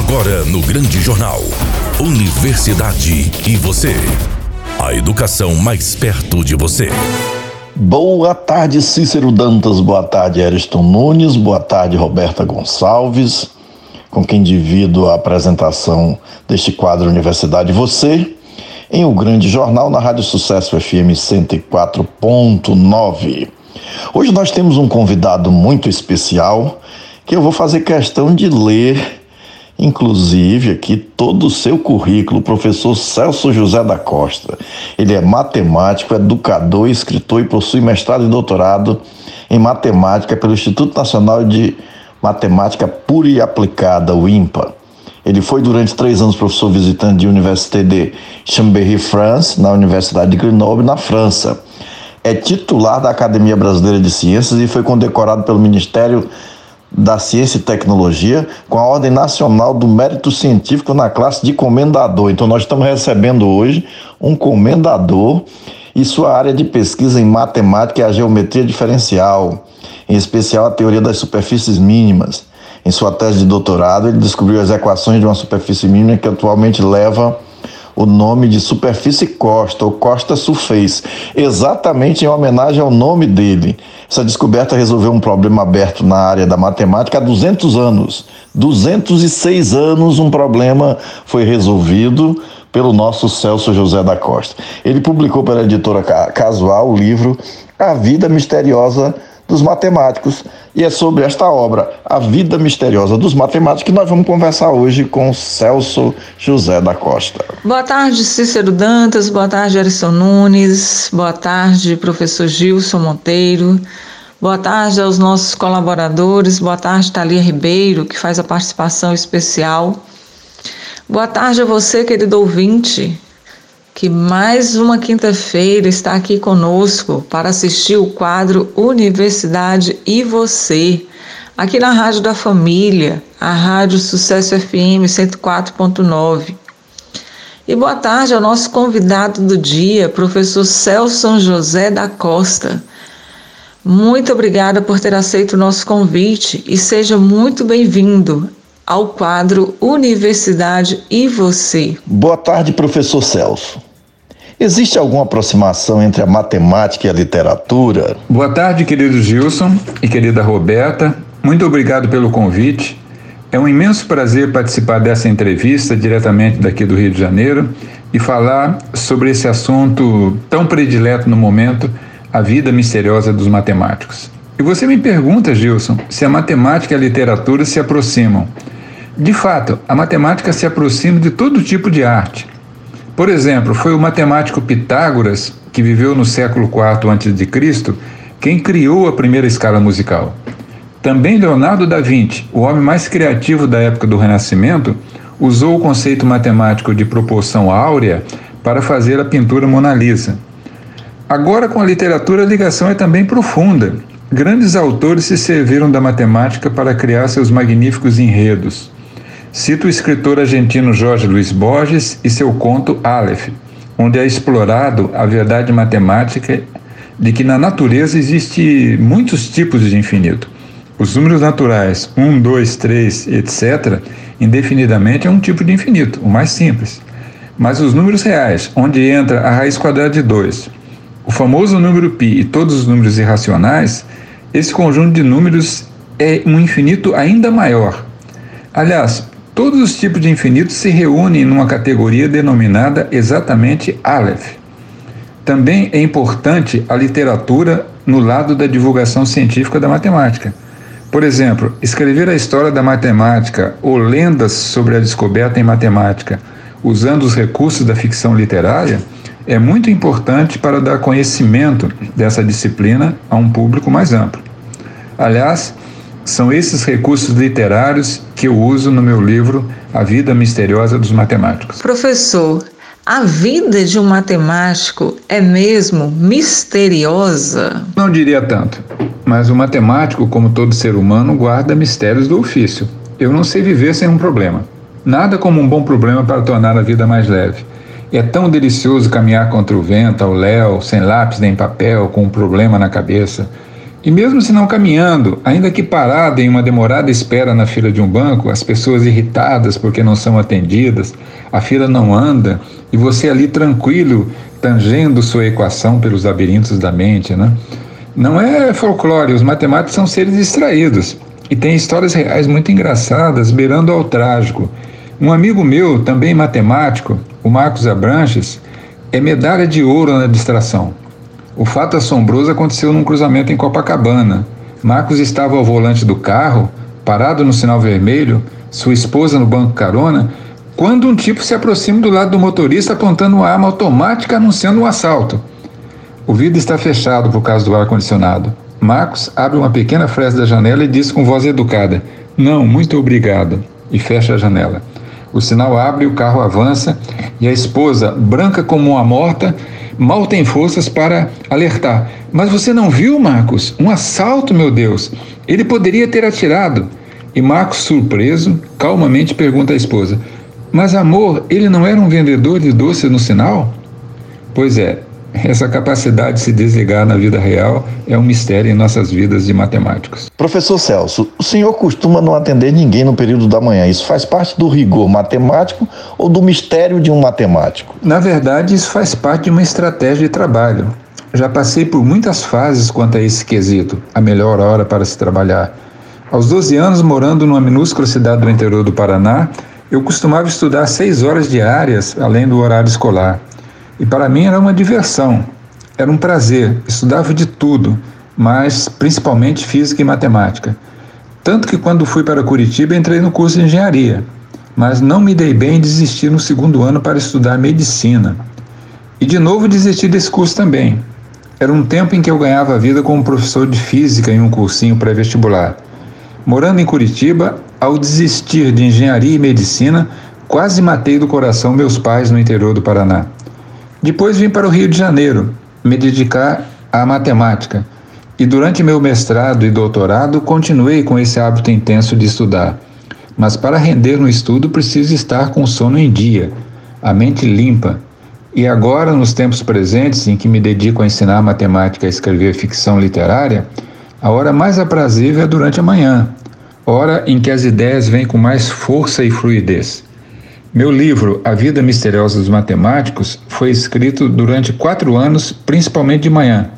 Agora no Grande Jornal. Universidade e você. A educação mais perto de você. Boa tarde, Cícero Dantas. Boa tarde, Ariston Nunes. Boa tarde, Roberta Gonçalves. Com quem divido a apresentação deste quadro Universidade e Você, em O Grande Jornal, na Rádio Sucesso FM 104.9. Hoje nós temos um convidado muito especial que eu vou fazer questão de ler, inclusive aqui, todo o seu currículo, o professor Celso José da Costa. Ele é matemático, educador, escritor e possui mestrado e doutorado em matemática pelo Instituto Nacional de Matemática Pura e Aplicada, o INPA. Ele foi durante três anos professor visitante de Université de Chambéry, France, na Universidade de Grenoble, na França é titular da Academia Brasileira de Ciências e foi condecorado pelo Ministério da Ciência e Tecnologia com a Ordem Nacional do Mérito Científico na classe de comendador. Então, nós estamos recebendo hoje um comendador e sua área de pesquisa em matemática é a geometria diferencial, em especial a teoria das superfícies mínimas. Em sua tese de doutorado, ele descobriu as equações de uma superfície mínima que atualmente leva o nome de superfície Costa, ou Costa Surface, exatamente em homenagem ao nome dele. Essa descoberta resolveu um problema aberto na área da matemática há 200 anos. 206 anos um problema foi resolvido pelo nosso Celso José da Costa. Ele publicou pela editora Casual o livro A Vida Misteriosa dos matemáticos. E é sobre esta obra, A Vida Misteriosa dos Matemáticos, que nós vamos conversar hoje com Celso José da Costa. Boa tarde, Cícero Dantas, boa tarde, Arison Nunes, boa tarde, professor Gilson Monteiro, boa tarde aos nossos colaboradores, boa tarde, Thalia Ribeiro, que faz a participação especial. Boa tarde a você, querido ouvinte, que mais uma quinta-feira está aqui conosco para assistir o quadro Universidade e Você, aqui na Rádio da Família, a Rádio Sucesso FM 104.9. E boa tarde ao nosso convidado do dia, professor Celso José da Costa. Muito obrigada por ter aceito o nosso convite e seja muito bem-vindo ao quadro Universidade e Você. Boa tarde, professor Celso. Existe alguma aproximação entre a matemática e a literatura? Boa tarde, querido Gilson e querida Roberta. Muito obrigado pelo convite. É um imenso prazer participar dessa entrevista diretamente daqui do Rio de Janeiro e falar sobre esse assunto tão predileto no momento, a vida misteriosa dos matemáticos. E você me pergunta, Gilson, se a matemática e a literatura se aproximam. De fato, a matemática se aproxima de todo tipo de arte. Por exemplo, foi o matemático Pitágoras, que viveu no século IV a.C., quem criou a primeira escala musical. Também Leonardo da Vinci, o homem mais criativo da época do Renascimento, usou o conceito matemático de proporção áurea para fazer a pintura Mona Lisa. Agora, com a literatura, a ligação é também profunda. Grandes autores se serviram da matemática para criar seus magníficos enredos. Cito o escritor argentino Jorge Luiz Borges e seu conto Aleph, onde é explorado a verdade matemática de que na natureza existe muitos tipos de infinito. Os números naturais 1, 2, 3, etc., indefinidamente é um tipo de infinito, o mais simples. Mas os números reais, onde entra a raiz quadrada de 2, o famoso número π e todos os números irracionais, esse conjunto de números é um infinito ainda maior. Aliás, Todos os tipos de infinitos se reúnem numa categoria denominada exatamente Aleph. Também é importante a literatura no lado da divulgação científica da matemática. Por exemplo, escrever a história da matemática ou lendas sobre a descoberta em matemática usando os recursos da ficção literária é muito importante para dar conhecimento dessa disciplina a um público mais amplo. Aliás, são esses recursos literários que eu uso no meu livro A Vida Misteriosa dos Matemáticos. Professor, a vida de um matemático é mesmo misteriosa? Não diria tanto, mas o matemático, como todo ser humano, guarda mistérios do ofício. Eu não sei viver sem um problema. Nada como um bom problema para tornar a vida mais leve. É tão delicioso caminhar contra o vento, ao léu, sem lápis nem papel, com um problema na cabeça E mesmo se não caminhando, ainda que parado em uma demorada espera na fila de um banco, as pessoas irritadas porque não são atendidas, a fila não anda e você ali tranquilo, tangendo sua equação pelos labirintos da mente, né? Não é folclore, os matemáticos são seres distraídos e tem histórias reais muito engraçadas, beirando ao trágico. Um amigo meu, também matemático, o Marcos Abranches, é medalha de ouro na distração. O fato assombroso aconteceu num cruzamento em Copacabana. Marcos estava ao volante do carro, parado no sinal vermelho, sua esposa no banco carona, quando um tipo se aproxima do lado do motorista apontando uma arma automática anunciando um assalto. O vidro está fechado por causa do ar-condicionado. Marcos abre uma pequena fresta da janela e diz com voz educada: Não, muito obrigado, e fecha a janela. O sinal abre, o carro avança e a esposa, branca como uma morta, mal tem forças para alertar. Mas você não viu, Marcos? Um assalto, meu Deus! Ele poderia ter atirado. E Marcos, surpreso, calmamente pergunta à esposa: Mas amor, ele não era um vendedor de doces no sinal? Pois é, essa capacidade de se desligar na vida real é um mistério em nossas vidas de matemáticos. Professor Celso, o senhor costuma não atender ninguém no período da manhã. Isso faz parte do rigor matemático ou do mistério de um matemático? Na verdade, isso faz parte de uma estratégia de trabalho. Já passei por muitas fases quanto a esse quesito, a melhor hora para se trabalhar. Aos 12 anos, morando numa minúscula cidade do interior do Paraná, eu costumava estudar seis horas diárias, além do horário escolar. E para mim era uma diversão, era um prazer. Estudava de tudo, mas principalmente física e matemática. Tanto que quando fui para Curitiba entrei no curso de engenharia, mas não me dei bem e desisti no segundo ano para estudar medicina. E de novo desisti desse curso também. Era um tempo em que eu ganhava a vida como professor de física em um cursinho pré-vestibular. Morando em Curitiba, ao desistir de engenharia e medicina, quase matei do coração meus pais no interior do Paraná. Depois vim para o Rio de Janeiro me dedicar à matemática e durante meu mestrado e doutorado continuei com esse hábito intenso de estudar. Mas para render no estudo preciso estar com o sono em dia, a mente limpa. E agora, nos tempos presentes em que me dedico a ensinar matemática e escrever ficção literária, a hora mais aprazível é durante a manhã, hora em que as ideias vêm com mais força e fluidez. Meu livro, A Vida Misteriosa dos Matemáticos, foi escrito durante quatro anos, principalmente de manhã.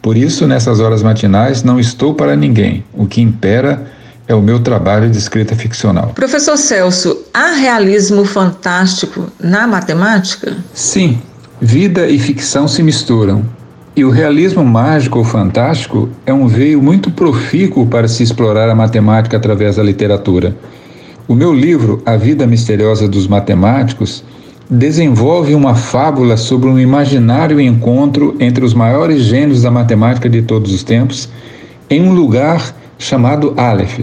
Por isso, nessas horas matinais, não estou para ninguém. O que impera é o meu trabalho de escrita ficcional. Professor Celso, há realismo fantástico na matemática? Sim, vida e ficção se misturam. E o realismo mágico ou fantástico é um veio muito profícuo para se explorar a matemática através da literatura. O meu livro, A Vida Misteriosa dos Matemáticos, desenvolve uma fábula sobre um imaginário encontro entre os maiores gênios da matemática de todos os tempos em um lugar chamado Aleph.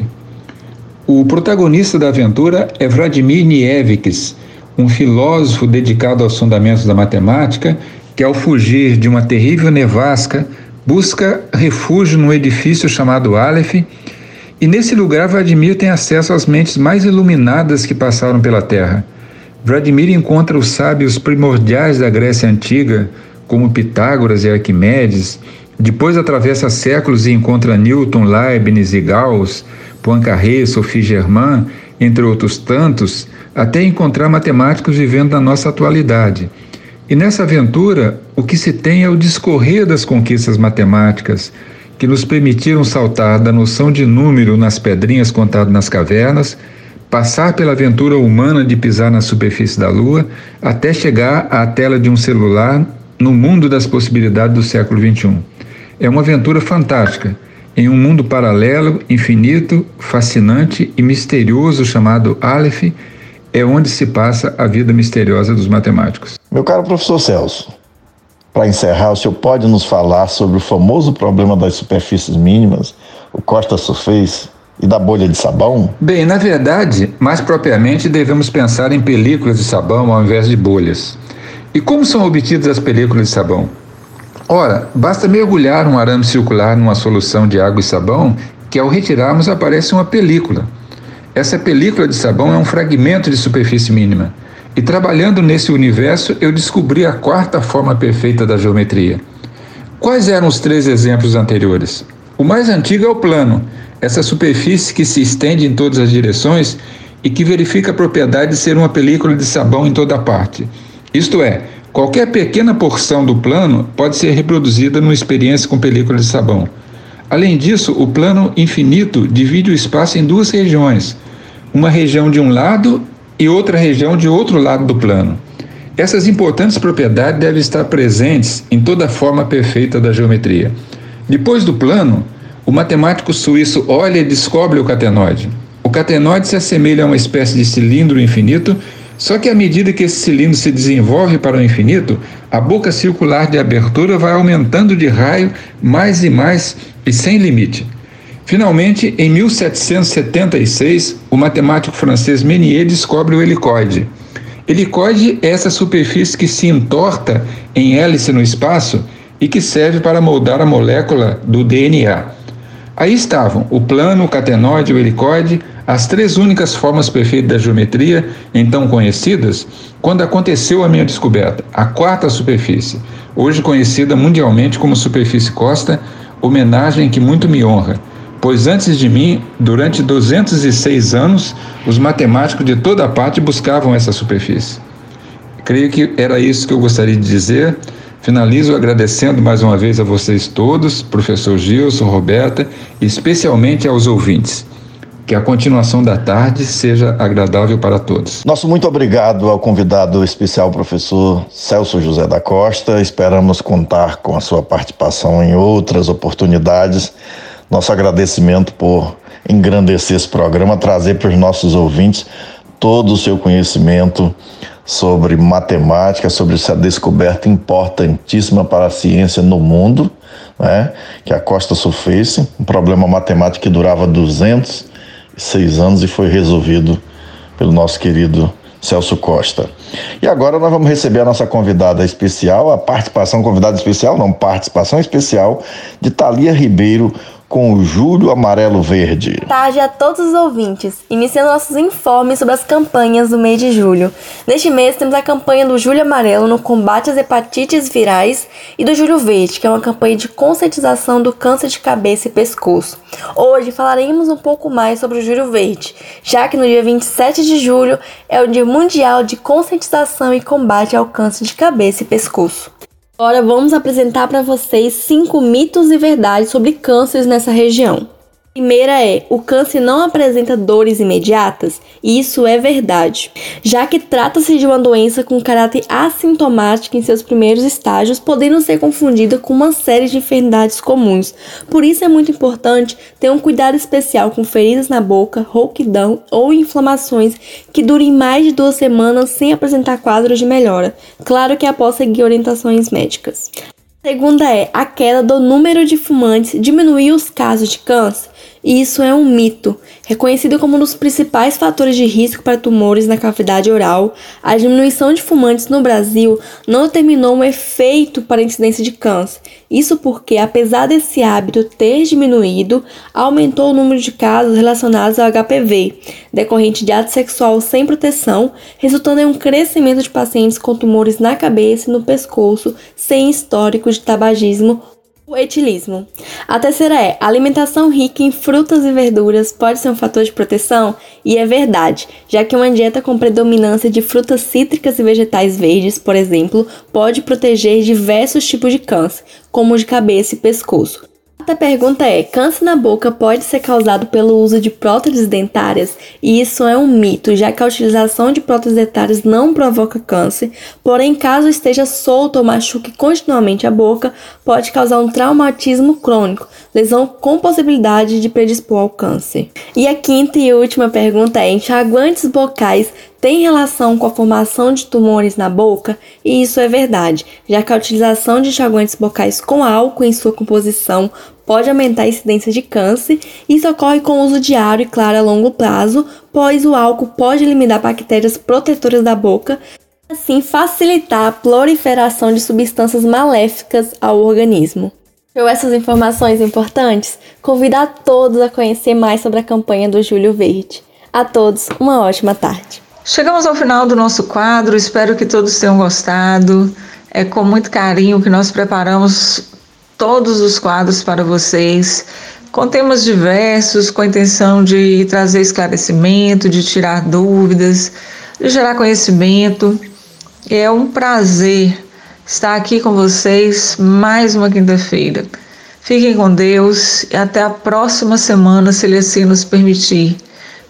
O protagonista da aventura é Vladimir Nievics, um filósofo dedicado aos fundamentos da matemática que, ao fugir de uma terrível nevasca, busca refúgio num edifício chamado Aleph e nesse lugar, Vladimir tem acesso às mentes mais iluminadas que passaram pela Terra. Vladimir encontra os sábios primordiais da Grécia Antiga, como Pitágoras e Arquimedes. Depois atravessa séculos e encontra Newton, Leibniz e Gauss, Poincaré, Sophie Germain, entre outros tantos, até encontrar matemáticos vivendo na nossa atualidade. E nessa aventura, o que se tem é o discorrer das conquistas matemáticas, que nos permitiram saltar da noção de número nas pedrinhas contadas nas cavernas, passar pela aventura humana de pisar na superfície da Lua, até chegar à tela de um celular no mundo das possibilidades do século XXI. É uma aventura fantástica, em um mundo paralelo, infinito, fascinante e misterioso chamado Aleph, é onde se passa a vida misteriosa dos matemáticos. Meu caro professor Celso, para encerrar, o senhor pode nos falar sobre o famoso problema das superfícies mínimas, o Costa Surface e da bolha de sabão? Bem, na verdade, mais propriamente devemos pensar em películas de sabão ao invés de bolhas. E como são obtidas as películas de sabão? Ora, basta mergulhar um arame circular numa solução de água e sabão que ao retirarmos aparece uma película. Essa película de sabão é um fragmento de superfície mínima. E trabalhando nesse universo, eu descobri a quarta forma perfeita da geometria. Quais eram os três exemplos anteriores? O mais antigo é o plano, essa superfície que se estende em todas as direções e que verifica a propriedade de ser uma película de sabão em toda parte. Isto é, qualquer pequena porção do plano pode ser reproduzida numa experiência com película de sabão. Além disso, o plano infinito divide o espaço em duas regiões, uma região de um lado e outra região de outro lado do plano. Essas importantes propriedades devem estar presentes em toda a forma perfeita da geometria. Depois do plano, o matemático suíço olha e descobre o catenoide. O catenoide se assemelha a uma espécie de cilindro infinito, só que à medida que esse cilindro se desenvolve para o infinito, a boca circular de abertura vai aumentando de raio mais e mais e sem limite. Finalmente, em 1776, o matemático francês Menier descobre o helicoide. Helicoide é essa superfície que se entorta em hélice no espaço e que serve para moldar a molécula do DNA. Aí estavam o plano, o catenoide e o helicoide, as três únicas formas perfeitas da geometria, então conhecidas, quando aconteceu a minha descoberta, a quarta superfície, hoje conhecida mundialmente como superfície Costa, homenagem que muito me honra, pois antes de mim, durante 206 anos, os matemáticos de toda parte buscavam essa superfície. Creio que era isso que eu gostaria de dizer. Finalizo agradecendo mais uma vez a vocês todos, professor Gilson, Roberta, e especialmente aos ouvintes. Que a continuação da tarde seja agradável para todos. Nosso muito obrigado ao convidado especial, professor Celso José da Costa. Esperamos contar com a sua participação em outras oportunidades. Nosso agradecimento por engrandecer esse programa, trazer para os nossos ouvintes todo o seu conhecimento sobre matemática, sobre essa descoberta importantíssima para a ciência no mundo, né? que a Costa Surface, um problema matemático que durava 206 anos e foi resolvido pelo nosso querido Celso Costa. E agora nós vamos receber a nossa convidada especial, a participação convidada especial, não, participação especial de Thalia Ribeiro, com o Júlio Amarelo Verde. Tarde a todos os ouvintes, iniciando nossos informes sobre as campanhas do mês de julho. Neste mês temos a campanha do Júlio Amarelo no combate às hepatites virais e do Júlio Verde, que é uma campanha de conscientização do câncer de cabeça e pescoço. Hoje falaremos um pouco mais sobre o Júlio Verde, já que no dia 27 de julho é o Dia Mundial de Conscientização e Combate ao Câncer de Cabeça e Pescoço. Agora vamos apresentar para vocês cinco mitos e verdades sobre cânceres nessa região. Primeira é: o câncer não apresenta dores imediatas? E isso é verdade, já que trata-se de uma doença com caráter assintomático em seus primeiros estágios, podendo ser confundida com uma série de enfermidades comuns. Por isso é muito importante ter um cuidado especial com feridas na boca, rouquidão ou inflamações que durem mais de duas semanas sem apresentar quadros de melhora. Claro que após seguir orientações médicas. Segunda é a queda do número de fumantes diminuiu os casos de câncer. E isso é um mito. Reconhecido como um dos principais fatores de risco para tumores na cavidade oral, a diminuição de fumantes no Brasil não determinou um efeito para a incidência de câncer. Isso porque, apesar desse hábito ter diminuído, aumentou o número de casos relacionados ao HPV, decorrente de ato sexual sem proteção, resultando em um crescimento de pacientes com tumores na cabeça e no pescoço sem histórico de tabagismo o etilismo. A terceira é: alimentação rica em frutas e verduras pode ser um fator de proteção? E é verdade, já que uma dieta com predominância de frutas cítricas e vegetais verdes, por exemplo, pode proteger diversos tipos de câncer, como o de cabeça e pescoço. A pergunta é: câncer na boca pode ser causado pelo uso de próteses dentárias? E isso é um mito, já que a utilização de próteses dentárias não provoca câncer, porém, caso esteja solto ou machuque continuamente a boca, pode causar um traumatismo crônico, lesão com possibilidade de predispor ao câncer. E a quinta e última pergunta é: enxaguantes bocais tem relação com a formação de tumores na boca, e isso é verdade, já que a utilização de enxaguantes bocais com álcool em sua composição pode aumentar a incidência de câncer. Isso ocorre com o uso diário e claro a longo prazo, pois o álcool pode eliminar bactérias protetoras da boca, assim facilitar a proliferação de substâncias maléficas ao organismo. Com essas informações importantes, convido a todos a conhecer mais sobre a campanha do Júlio Verde. A todos, uma ótima tarde. Chegamos ao final do nosso quadro, espero que todos tenham gostado. É com muito carinho que nós preparamos todos os quadros para vocês. com temas diversos, com a intenção de trazer esclarecimento, de tirar dúvidas, de gerar conhecimento. É um prazer estar aqui com vocês mais uma quinta-feira. Fiquem com Deus e até a próxima semana, se Ele assim nos permitir.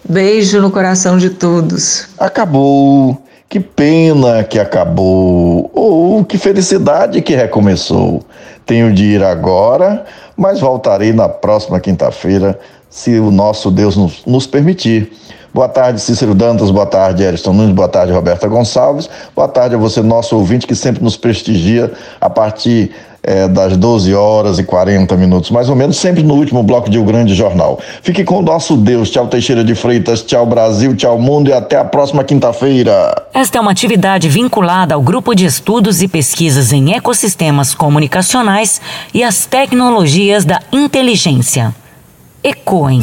Beijo no coração de todos. Acabou. Que pena que acabou. Ou oh, que felicidade que recomeçou. Tenho de ir agora, mas voltarei na próxima quinta-feira, se o nosso Deus nos, nos permitir. Boa tarde, Cícero Dantas. Boa tarde, Ariston Nunes. Boa tarde, Roberta Gonçalves. Boa tarde a você, nosso ouvinte, que sempre nos prestigia a partir é, das 12 horas e 40 minutos, mais ou menos, sempre no último bloco de O Grande Jornal. Fique com o nosso Deus. Tchau, Teixeira de Freitas. Tchau, Brasil. Tchau, mundo. E até a próxima quinta-feira. Esta é uma atividade vinculada ao Grupo de Estudos e Pesquisas em Ecossistemas Comunicacionais e as Tecnologias da Inteligência. ECOEM.